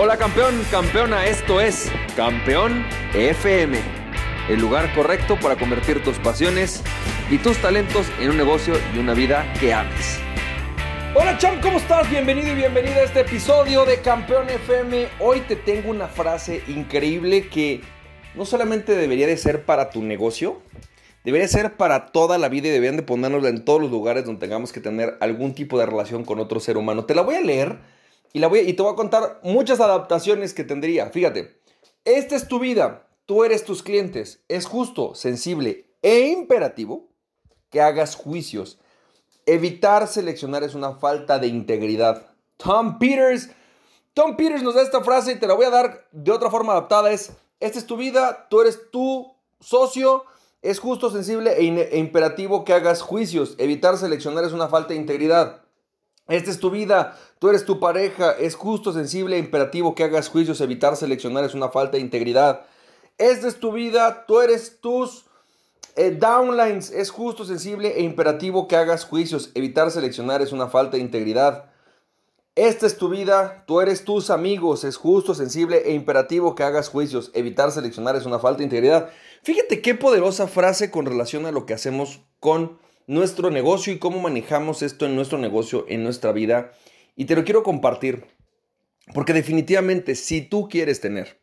Hola campeón, campeona, esto es Campeón FM, el lugar correcto para convertir tus pasiones y tus talentos en un negocio y una vida que ames. Hola champ, ¿cómo estás? Bienvenido y bienvenida a este episodio de Campeón FM. Hoy te tengo una frase increíble que no solamente debería de ser para tu negocio, debería ser para toda la vida y deberían de ponernosla en todos los lugares donde tengamos que tener algún tipo de relación con otro ser humano. Te la voy a leer y, la voy, y te voy a contar muchas adaptaciones que tendría. Fíjate, esta es tu vida, tú eres tus clientes. Es justo, sensible e imperativo que hagas juicios. Evitar seleccionar es una falta de integridad. Tom Peters, Tom Peters nos da esta frase y te la voy a dar de otra forma adaptada. Es, esta es tu vida, tú eres tu socio. Es justo, sensible e, e imperativo que hagas juicios. Evitar seleccionar es una falta de integridad. Esta es tu vida, tú eres tu pareja, es justo, sensible e imperativo que hagas juicios, evitar seleccionar es una falta de integridad. Esta es tu vida, tú eres tus eh, downlines, es justo, sensible e imperativo que hagas juicios, evitar seleccionar es una falta de integridad. Esta es tu vida, tú eres tus amigos, es justo, sensible e imperativo que hagas juicios, evitar seleccionar es una falta de integridad. Fíjate qué poderosa frase con relación a lo que hacemos con nuestro negocio y cómo manejamos esto en nuestro negocio, en nuestra vida. Y te lo quiero compartir, porque definitivamente si tú quieres tener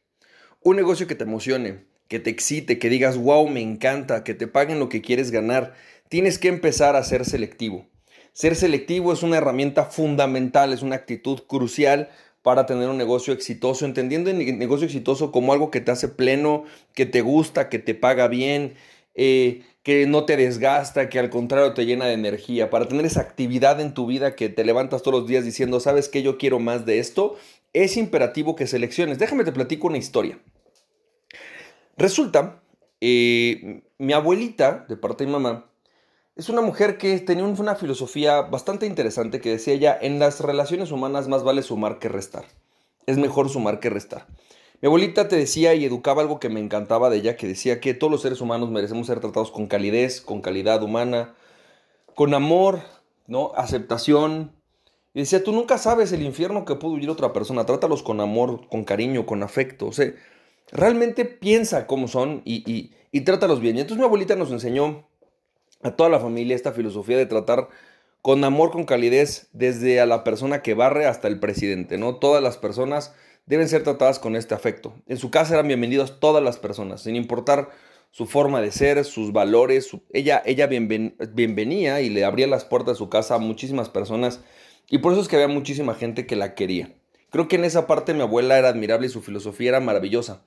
un negocio que te emocione, que te excite, que digas, wow, me encanta, que te paguen lo que quieres ganar, tienes que empezar a ser selectivo. Ser selectivo es una herramienta fundamental, es una actitud crucial para tener un negocio exitoso, entendiendo el negocio exitoso como algo que te hace pleno, que te gusta, que te paga bien, eh, que no te desgasta, que al contrario te llena de energía, para tener esa actividad en tu vida que te levantas todos los días diciendo, ¿sabes qué? Yo quiero más de esto, es imperativo que selecciones. Déjame te platico una historia. Resulta, eh, mi abuelita, de parte de mi mamá, es una mujer que tenía una filosofía bastante interesante que decía ella, en las relaciones humanas más vale sumar que restar. Es mejor sumar que restar. Mi abuelita te decía y educaba algo que me encantaba de ella, que decía que todos los seres humanos merecemos ser tratados con calidez, con calidad humana, con amor, ¿no? Aceptación. Y decía, tú nunca sabes el infierno que pudo vivir otra persona, trátalos con amor, con cariño, con afecto. O sea, realmente piensa cómo son y, y, y trátalos bien. Y entonces mi abuelita nos enseñó a toda la familia esta filosofía de tratar con amor, con calidez, desde a la persona que barre hasta el presidente, ¿no? Todas las personas deben ser tratadas con este afecto. En su casa eran bienvenidas todas las personas, sin importar su forma de ser, sus valores. ella ella bienvenía y le abría las puertas de su casa a muchísimas personas y por eso es que había muchísima gente que la quería. Creo que en esa parte mi abuela era admirable y su filosofía era maravillosa.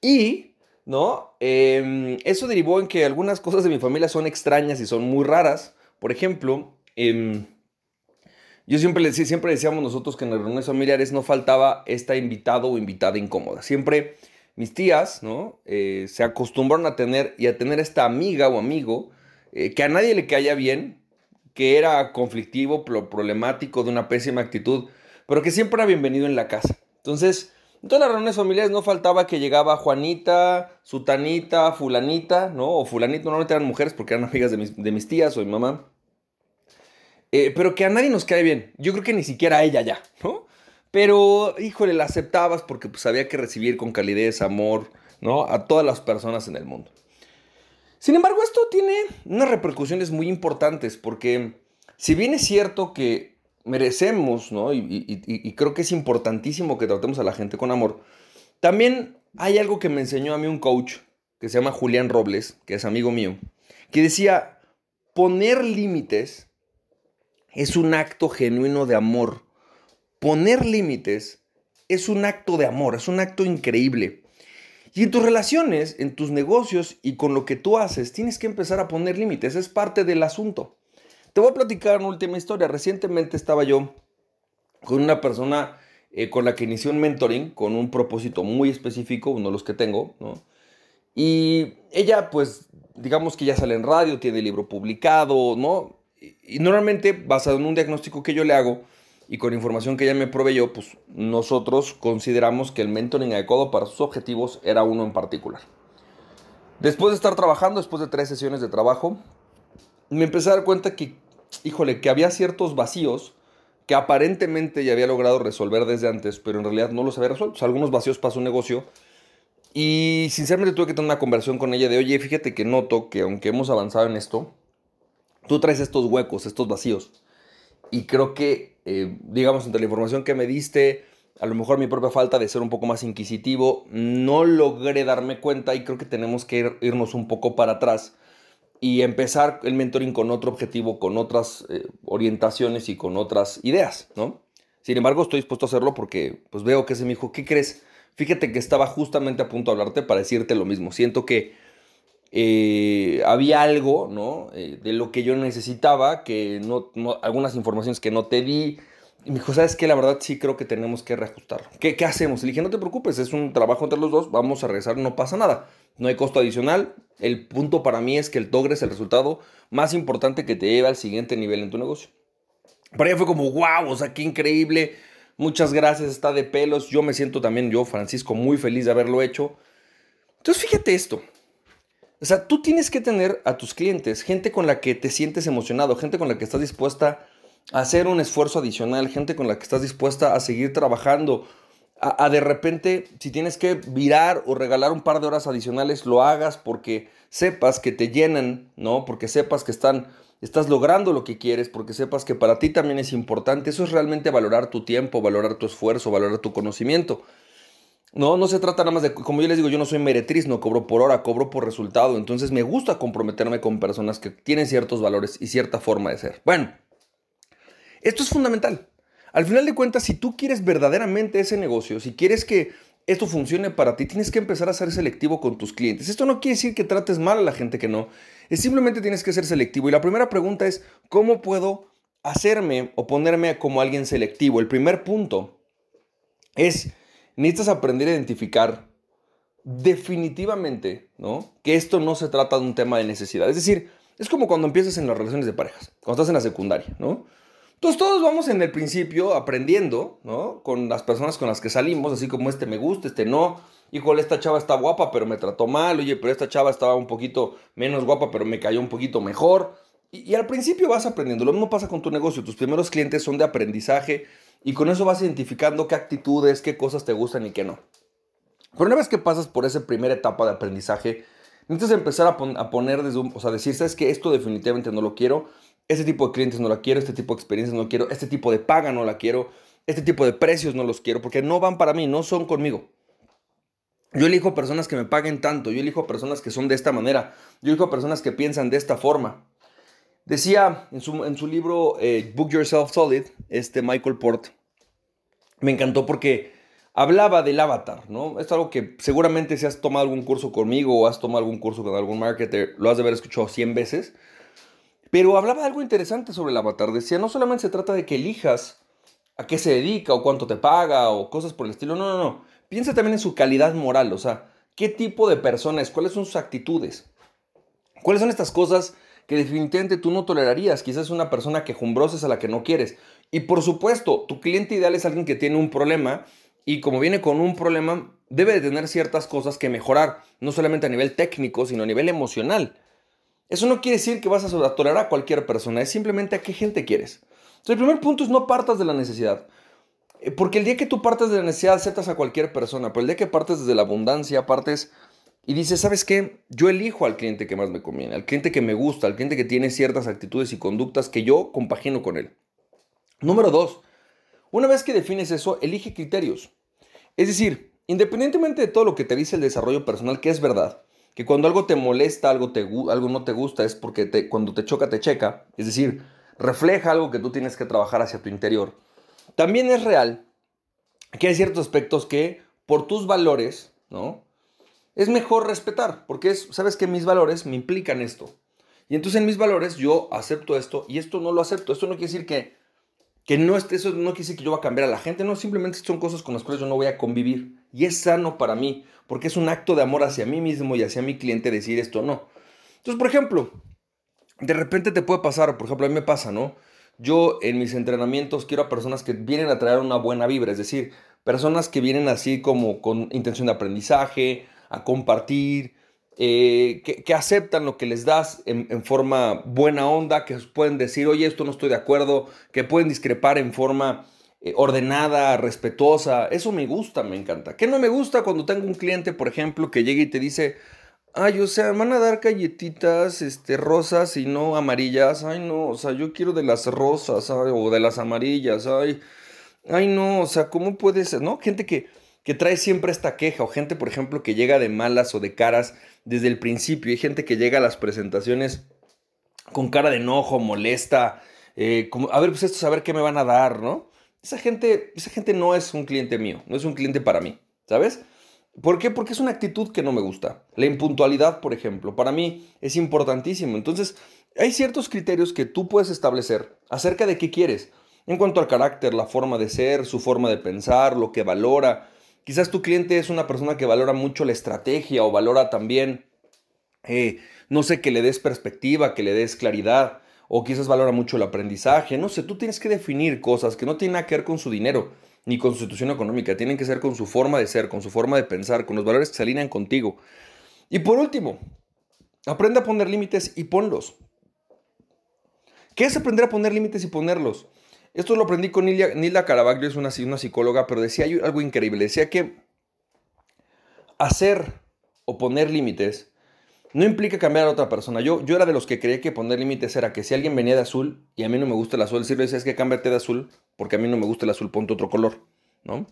Y, ¿no? Em, eso derivó en que algunas cosas de mi familia son extrañas y son muy raras. Por ejemplo, eh, yo siempre, siempre decíamos nosotros que en las reuniones familiares no faltaba esta invitado o invitada incómoda. Siempre mis tías, ¿no? Eh, se acostumbraron a tener y a tener esta amiga o amigo eh, que a nadie le caía bien, que era conflictivo, problemático, de una pésima actitud, pero que siempre era bienvenido en la casa. Entonces, en todas las reuniones familiares no faltaba que llegaba Juanita, Sutanita, Fulanita, ¿no? O Fulanito, normalmente eran mujeres porque eran amigas de mis, de mis tías o mi mamá. Eh, pero que a nadie nos cae bien. Yo creo que ni siquiera a ella ya, ¿no? Pero, híjole, la aceptabas porque pues, había que recibir con calidez, amor, ¿no? A todas las personas en el mundo. Sin embargo, esto tiene unas repercusiones muy importantes porque si bien es cierto que merecemos, ¿no? Y, y, creo que es importantísimo que tratemos a la gente con amor, también hay algo que me enseñó a mí un coach que se llama Julián Robles, que es amigo mío, que decía, poner límites es un acto genuino de amor. Poner límites es un acto de amor, es un acto increíble. Y en tus relaciones, en tus negocios y con lo que tú haces, tienes que empezar a poner límites, es parte del asunto. Te voy a platicar una última historia. Recientemente estaba yo con una persona eh, con la que inicié un mentoring con un propósito muy específico, uno de los que tengo, ¿no? Y ella, pues, digamos que ya sale en radio, tiene libro publicado, ¿no? Y normalmente, basado en un diagnóstico que yo le hago y con información que ella me proveyó, pues nosotros consideramos que el mentoring adecuado para sus objetivos era uno en particular. Después de estar trabajando, después de tres sesiones de trabajo, me empecé a dar cuenta que, híjole, que había ciertos vacíos que aparentemente ya había logrado resolver desde antes, pero en realidad no los había resuelto. O sea, algunos vacíos para su negocio. Y sinceramente tuve que tener una conversación con ella de, oye, fíjate que noto que aunque hemos avanzado en esto, tú traes estos huecos, estos vacíos. Y creo que, eh, digamos, entre la información que me diste, a lo mejor mi propia falta de ser un poco más inquisitivo, no logré darme cuenta y creo que tenemos que irnos un poco para atrás y empezar el mentoring con otro objetivo, con otras eh, orientaciones y con otras ideas, ¿no? Sin embargo, estoy dispuesto a hacerlo porque pues veo que ese me dijo, ¿qué crees? Fíjate que estaba justamente a punto de hablarte para decirte lo mismo. Siento que eh, había algo, ¿no? Eh, de lo que yo necesitaba, que no, algunas informaciones que no te di. Y me dijo, ¿sabes qué? La verdad sí creo que tenemos que reajustarlo. ¿Qué, ¿Qué hacemos? Le dije, no te preocupes, es un trabajo entre los dos, vamos a regresar, no pasa nada. No hay costo adicional. El punto para mí es que el logres el resultado más importante que te lleva al siguiente nivel en tu negocio. Para ella fue como, wow, o sea, qué increíble. Muchas gracias, está de pelos. Yo me siento también, yo, Francisco, muy feliz de haberlo hecho. Entonces, fíjate esto. O sea, tú tienes que tener a tus clientes, gente con la que te sientes emocionado, gente con la que estás dispuesta a hacer un esfuerzo adicional, gente con la que estás dispuesta a seguir trabajando, a, de repente, si tienes que virar o regalar un par de horas adicionales, lo hagas porque sepas que te llenan, ¿no? Porque sepas que están, estás logrando lo que quieres, porque sepas que para ti también es importante. Eso es realmente valorar tu tiempo, valorar tu esfuerzo, valorar tu conocimiento. No, no se trata nada más de, como yo les digo, yo no soy meretriz, no cobro por hora, cobro por resultado. Entonces me gusta comprometerme con personas que tienen ciertos valores y cierta forma de ser. Bueno, esto es fundamental. Al final de cuentas, si tú quieres verdaderamente ese negocio, si quieres que esto funcione para ti, tienes que empezar a ser selectivo con tus clientes. Esto no quiere decir que trates mal a la gente que no, es simplemente tienes que ser selectivo. Y la primera pregunta es, ¿cómo puedo hacerme o ponerme como alguien selectivo? El primer punto es, necesitas aprender a identificar definitivamente, ¿no? Que esto no se trata de un tema de necesidad. Es decir, es como cuando empiezas en las relaciones de parejas, cuando estás en la secundaria, ¿no? Entonces todos vamos en el principio aprendiendo, ¿no? Con las personas con las que salimos, así como este me gusta, este no. Híjole, esta chava está guapa, pero me trató mal. Oye, pero esta chava estaba un poquito menos guapa, pero me cayó un poquito mejor. Y, al principio vas aprendiendo. Lo mismo pasa con tu negocio. Tus primeros clientes son de aprendizaje y con eso vas identificando qué actitudes, qué cosas te gustan y qué no. Pero una vez que pasas por esa primera etapa de aprendizaje, necesitas empezar a, poner desde un, o sea, decir, ¿sabes que Esto definitivamente no lo quiero. Este tipo de clientes no la quiero, este tipo de experiencias no quiero, este tipo de paga no la quiero, este tipo de precios no los quiero, porque no van para mí, no son conmigo. Yo elijo personas que me paguen tanto, yo elijo personas que son de esta manera, yo elijo personas que piensan de esta forma. Decía en su, en su libro eh, Book Yourself Solid, este Michael Port, me encantó porque hablaba del avatar, ¿no? Es algo que seguramente si has tomado algún curso conmigo o has tomado algún curso con algún marketer, lo has de haber escuchado 100 veces. Pero hablaba algo interesante sobre el avatar. Decía, no solamente se trata de que elijas a qué se dedica o cuánto te paga o cosas por el estilo. No, no, no. Piensa también en su calidad moral. O sea, qué tipo de persona es, cuáles son sus actitudes. ¿Cuáles son estas cosas que definitivamente tú no tolerarías? Quizás es una persona quejumbrosa es a la que no quieres. Y por supuesto, tu cliente ideal es alguien que tiene un problema y como viene con un problema, debe de tener ciertas cosas que mejorar, no solamente a nivel técnico, sino a nivel emocional. Eso no quiere decir que vas a tolerar a cualquier persona, es simplemente a qué gente quieres. Entonces, el primer punto es no partas de la necesidad. Eh, porque el día que tú partes de la necesidad, aceptas a cualquier persona, pero el día que partes desde la abundancia, partes y dices, ¿sabes qué? Yo elijo al cliente que más me conviene, al cliente que me gusta, al cliente que tiene ciertas actitudes y conductas que yo compagino con él. Número dos, una vez que defines eso, elige criterios. Es decir, independientemente de todo lo que te dice el desarrollo personal, que es verdad, que cuando algo te molesta, algo, te, algo no te gusta, es porque te, cuando te choca, te checa. Es decir, refleja algo que tú tienes que trabajar hacia tu interior. También es real que hay ciertos aspectos que por tus valores, ¿no? Es mejor respetar, porque es, sabes que mis valores me implican esto. Y entonces en mis valores yo acepto esto y esto no lo acepto. Esto no quiere decir que, que no esté, eso no quiere decir que yo voy a cambiar a la gente, no, simplemente son cosas con las cuales yo no voy a convivir. Y es sano para mí, porque es un acto de amor hacia mí mismo y hacia mi cliente decir esto no. Entonces, por ejemplo, de repente te puede pasar, por ejemplo, a mí me pasa, ¿no? Yo en mis entrenamientos quiero a personas que vienen a traer una buena vibra, es decir, personas que vienen así como con intención de aprendizaje, a compartir. eh, que, aceptan lo que les das en, forma buena onda, que pueden decir, oye, esto no estoy de acuerdo, que pueden discrepar en forma eh, ordenada, respetuosa. Eso me gusta, me encanta. ¿Qué no me gusta cuando tengo un cliente, por ejemplo, que llega y te dice, ay, o sea, van a dar galletitas este, rosas y no amarillas? Ay, no, o sea, yo quiero de las rosas o de las amarillas, ay, ay, no, o sea, ¿cómo puede ser? ¿No? Gente que que trae siempre esta queja, o gente, por ejemplo, que llega de malas o de caras desde el principio. Hay gente que llega a las presentaciones con cara de enojo, molesta, eh, como, a ver, pues esto, a qué me van a dar, ¿no? Esa gente, esa gente no es un cliente mío, no es un cliente para mí, ¿sabes? ¿Por qué? Porque es una actitud que no me gusta. La impuntualidad, por ejemplo, para mí es importantísimo. Entonces, hay ciertos criterios que tú puedes establecer acerca de qué quieres, en cuanto al carácter, la forma de ser, su forma de pensar, lo que valora, Quizás tu cliente es una persona que valora mucho la estrategia o valora también, eh, no sé, que le des perspectiva, que le des claridad, o quizás valora mucho el aprendizaje. No sé, tú tienes que definir cosas que no tienen nada que ver con su dinero ni con su situación económica, tienen que ser con su forma de ser, con su forma de pensar, con los valores que se alinean contigo. Y por último, aprende a poner límites y ponlos. ¿Qué es aprender a poner límites y ponerlos? Esto lo aprendí con Nilda, Caravaggio, es una, una psicóloga, pero decía algo increíble. Decía que hacer o poner límites no implica cambiar a otra persona. Yo, yo era de los que creía que poner límites era que si alguien venía de azul y a mí no me gusta el azul, decirle es que cámbiate de azul porque a mí no me gusta el azul, ponte otro color, ¿no?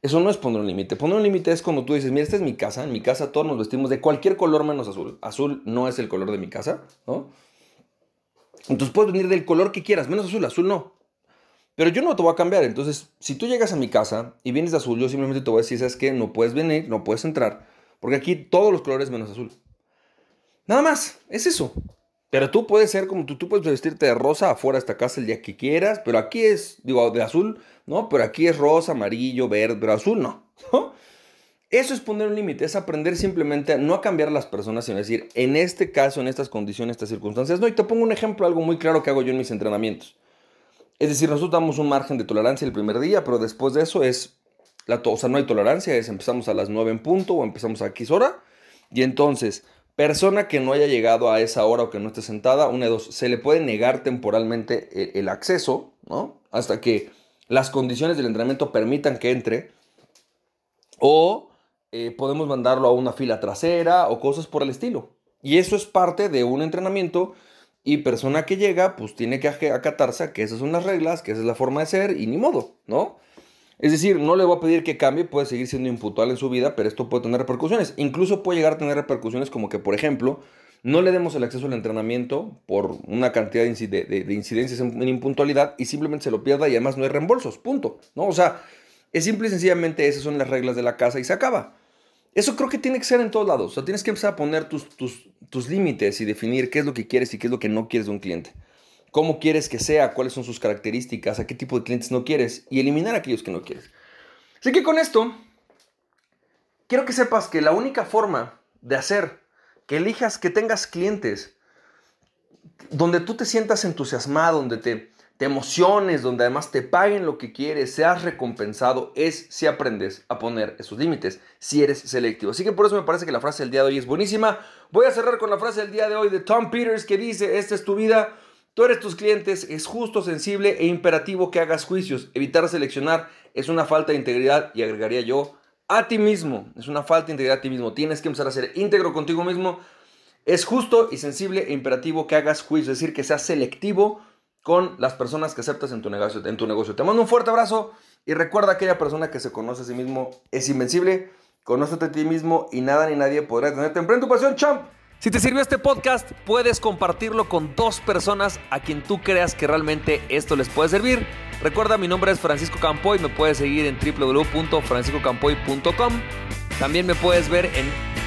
Eso no es poner un límite. Poner un límite es cuando tú dices, mira, esta es mi casa, en mi casa todos nos vestimos de cualquier color menos azul. Azul no es el color de mi casa, ¿no? Entonces puedes venir del color que quieras, menos azul, azul no. Pero yo no te voy a cambiar. Entonces, si tú llegas a mi casa y vienes de azul, yo simplemente te voy a decir, ¿sabes qué? No puedes venir, no puedes entrar. Porque aquí todos los colores menos azul. Nada más, es eso. Pero tú puedes ser como tú, tú puedes vestirte de rosa afuera de esta casa el día que quieras, pero aquí es, digo, de azul, ¿no? Pero aquí es rosa, amarillo, verde, pero azul no. Eso es poner un límite, es aprender simplemente a no a cambiar a las personas, sino decir, en este caso, en estas condiciones, estas circunstancias, no. Y te pongo un ejemplo, algo muy claro que hago yo en mis entrenamientos. Es decir, nosotros damos un margen de tolerancia el primer día, pero después de eso es, la o sea, no hay tolerancia, es empezamos a las 9 en punto o empezamos a X hora. Y entonces, persona que no haya llegado a esa hora o que no esté sentada, una de dos, se le puede negar temporalmente el, acceso, ¿no? Hasta que las condiciones del entrenamiento permitan que entre. O eh, podemos mandarlo a una fila trasera o cosas por el estilo. Y eso es parte de un entrenamiento y persona que llega, pues tiene que acatarse a que esas son las reglas, que esa es la forma de ser y ni modo, ¿no? Es decir, no le voy a pedir que cambie, puede seguir siendo impuntual en su vida, pero esto puede tener repercusiones. Incluso puede llegar a tener repercusiones como que, por ejemplo, no le demos el acceso al entrenamiento por una cantidad de, incidencias en, en, impuntualidad y simplemente se lo pierda y además no hay reembolsos, punto, ¿no? O sea, es simple y sencillamente esas son las reglas de la casa y se acaba. Eso creo que tiene que ser en todos lados. O sea, tienes que empezar a poner tus, tus, tus límites y definir qué es lo que quieres y qué es lo que no quieres de un cliente. Cómo quieres que sea, cuáles son sus características, a qué tipo de clientes no quieres y eliminar aquellos que no quieres. Así que con esto, quiero que sepas que la única forma de hacer que elijas que tengas clientes donde tú te sientas entusiasmado, donde te, te emociones, donde además te paguen lo que quieres, seas recompensado, es si aprendes a poner esos límites, si eres selectivo. Así que por eso me parece que la frase del día de hoy es buenísima. Voy a cerrar con la frase del día de hoy de Tom Peters que dice, esta es tu vida, tú eres tus clientes, es justo, sensible e imperativo que hagas juicios. Evitar seleccionar es una falta de integridad y agregaría yo a ti mismo, es una falta de integridad a ti mismo. Tienes que empezar a ser íntegro contigo mismo. Es justo y sensible e imperativo que hagas juicios, es decir, que seas selectivo con las personas que aceptas en tu negocio. En tu negocio. Te mando un fuerte abrazo y recuerda aquella persona que se conoce a sí mismo es invencible. Conócete a ti mismo y nada ni nadie podrá tenerte. Emprende tu pasión, champ. Si te sirvió este podcast, puedes compartirlo con dos personas a quien tú creas que realmente esto les puede servir. Recuerda, mi nombre es Francisco Campoy, me puedes seguir en www.franciscocampoy.com. También me puedes ver en